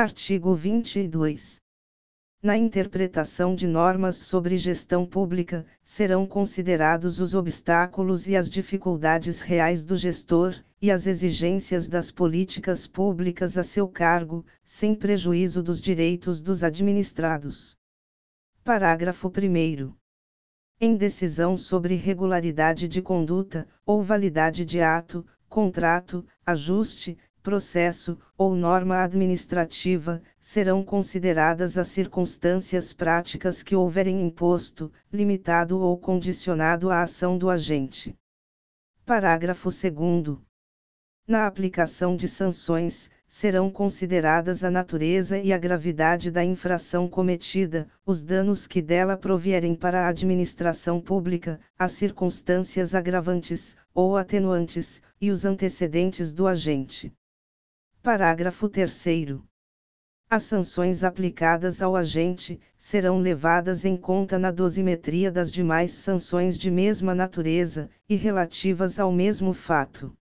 Artigo 22. Na interpretação de normas sobre gestão pública, serão considerados os obstáculos e as dificuldades reais do gestor, e as exigências das políticas públicas a seu cargo, sem prejuízo dos direitos dos administrados. Parágrafo 1. Em decisão sobre regularidade de conduta, ou validade de ato, contrato, ajuste, processo, ou norma administrativa, serão consideradas as circunstâncias práticas que houverem imposto, limitado ou condicionado a ação do agente. Parágrafo 2. Na aplicação de sanções, serão consideradas a natureza e a gravidade da infração cometida, os danos que dela provierem para a administração pública, as circunstâncias agravantes, ou atenuantes, e os antecedentes do agente. Parágrafo 3. As sanções aplicadas ao agente serão levadas em conta na dosimetria das demais sanções de mesma natureza e relativas ao mesmo fato.